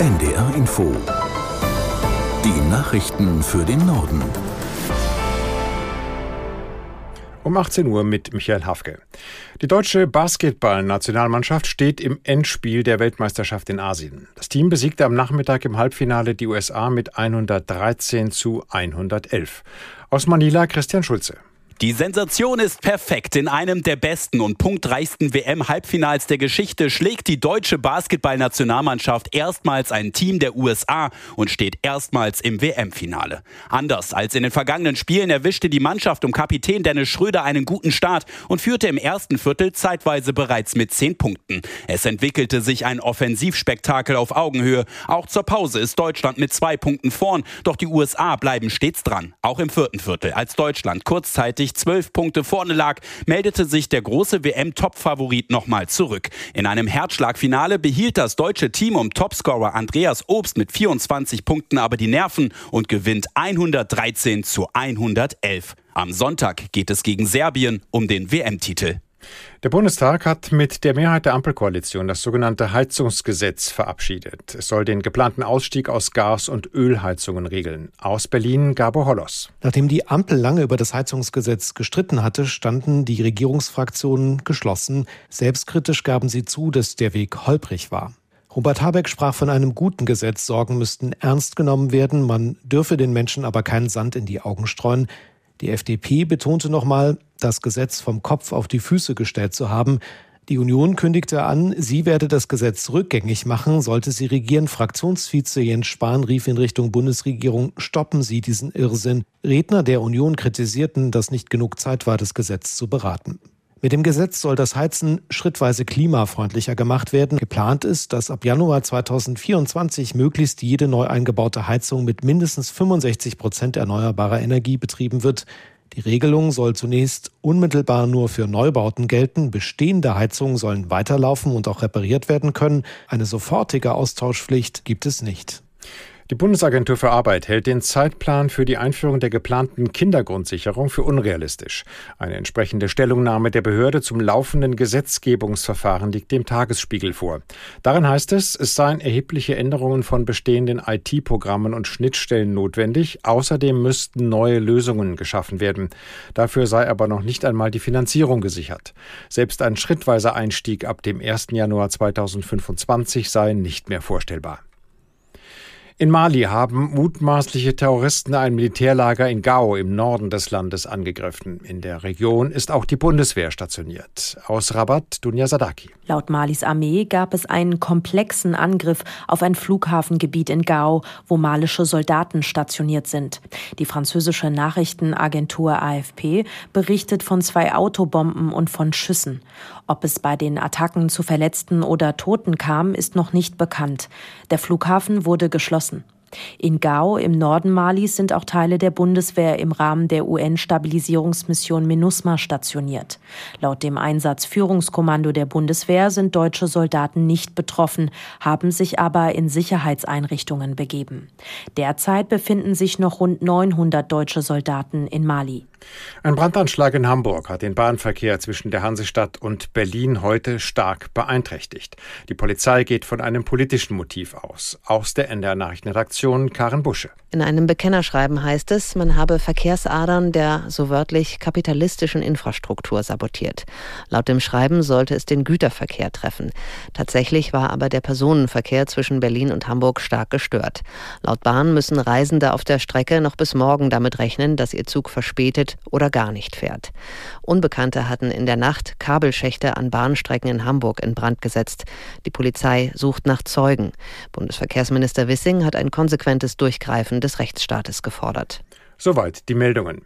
NDR Info. Die Nachrichten für den Norden. Um 18 Uhr mit Michael Hafke. Die deutsche Basketballnationalmannschaft steht im Endspiel der Weltmeisterschaft in Asien. Das Team besiegte am Nachmittag im Halbfinale die USA mit 113 zu 111. Aus Manila Christian Schulze. Die Sensation ist perfekt. In einem der besten und punktreichsten WM-Halbfinals der Geschichte schlägt die deutsche Basketballnationalmannschaft erstmals ein Team der USA und steht erstmals im WM-Finale. Anders als in den vergangenen Spielen erwischte die Mannschaft um Kapitän Dennis Schröder einen guten Start und führte im ersten Viertel zeitweise bereits mit zehn Punkten. Es entwickelte sich ein Offensivspektakel auf Augenhöhe. Auch zur Pause ist Deutschland mit zwei Punkten vorn, doch die USA bleiben stets dran. Auch im vierten Viertel, als Deutschland kurzzeitig plötzlich zwölf Punkte vorne lag, meldete sich der große WM-Topfavorit nochmal zurück. In einem Herzschlagfinale behielt das deutsche Team um Topscorer Andreas Obst mit 24 Punkten aber die Nerven und gewinnt 113 zu 111. Am Sonntag geht es gegen Serbien um den WM-Titel. Der Bundestag hat mit der Mehrheit der Ampelkoalition das sogenannte Heizungsgesetz verabschiedet. Es soll den geplanten Ausstieg aus Gas- und Ölheizungen regeln. Aus Berlin Gabo Hollos. Nachdem die Ampel lange über das Heizungsgesetz gestritten hatte, standen die Regierungsfraktionen geschlossen. Selbstkritisch gaben sie zu, dass der Weg holprig war. Robert Habeck sprach von einem guten Gesetz, Sorgen müssten ernst genommen werden, man dürfe den Menschen aber keinen Sand in die Augen streuen. Die FDP betonte nochmal, das Gesetz vom Kopf auf die Füße gestellt zu haben. Die Union kündigte an, sie werde das Gesetz rückgängig machen, sollte sie regieren. Fraktionsvize Jens Spahn rief in Richtung Bundesregierung, stoppen Sie diesen Irrsinn. Redner der Union kritisierten, dass nicht genug Zeit war, das Gesetz zu beraten. Mit dem Gesetz soll das Heizen schrittweise klimafreundlicher gemacht werden. Geplant ist, dass ab Januar 2024 möglichst jede neu eingebaute Heizung mit mindestens 65 Prozent erneuerbarer Energie betrieben wird. Die Regelung soll zunächst unmittelbar nur für Neubauten gelten. Bestehende Heizungen sollen weiterlaufen und auch repariert werden können. Eine sofortige Austauschpflicht gibt es nicht. Die Bundesagentur für Arbeit hält den Zeitplan für die Einführung der geplanten Kindergrundsicherung für unrealistisch. Eine entsprechende Stellungnahme der Behörde zum laufenden Gesetzgebungsverfahren liegt dem Tagesspiegel vor. Darin heißt es, es seien erhebliche Änderungen von bestehenden IT-Programmen und Schnittstellen notwendig. Außerdem müssten neue Lösungen geschaffen werden. Dafür sei aber noch nicht einmal die Finanzierung gesichert. Selbst ein schrittweiser Einstieg ab dem 1. Januar 2025 sei nicht mehr vorstellbar. In Mali haben mutmaßliche Terroristen ein Militärlager in Gao im Norden des Landes angegriffen. In der Region ist auch die Bundeswehr stationiert. Aus Rabat, Dunja Sadaki. Laut Malis Armee gab es einen komplexen Angriff auf ein Flughafengebiet in Gao, wo malische Soldaten stationiert sind. Die französische Nachrichtenagentur AFP berichtet von zwei Autobomben und von Schüssen. Ob es bei den Attacken zu Verletzten oder Toten kam, ist noch nicht bekannt. Der Flughafen wurde geschlossen. In Gao im Norden Malis sind auch Teile der Bundeswehr im Rahmen der UN-Stabilisierungsmission MINUSMA stationiert. Laut dem Einsatzführungskommando der Bundeswehr sind deutsche Soldaten nicht betroffen, haben sich aber in Sicherheitseinrichtungen begeben. Derzeit befinden sich noch rund 900 deutsche Soldaten in Mali. Ein Brandanschlag in Hamburg hat den Bahnverkehr zwischen der Hansestadt und Berlin heute stark beeinträchtigt. Die Polizei geht von einem politischen Motiv aus. Aus der NDR Nachrichtenredaktion Redaktion Karen Busche. In einem Bekennerschreiben heißt es, man habe Verkehrsadern der so wörtlich kapitalistischen Infrastruktur sabotiert. Laut dem Schreiben sollte es den Güterverkehr treffen. Tatsächlich war aber der Personenverkehr zwischen Berlin und Hamburg stark gestört. Laut Bahn müssen Reisende auf der Strecke noch bis morgen damit rechnen, dass ihr Zug verspätet oder gar nicht fährt. Unbekannte hatten in der Nacht Kabelschächte an Bahnstrecken in Hamburg in Brand gesetzt. Die Polizei sucht nach Zeugen. Bundesverkehrsminister Wissing hat ein konsequentes Durchgreifen des Rechtsstaates gefordert. Soweit die Meldungen.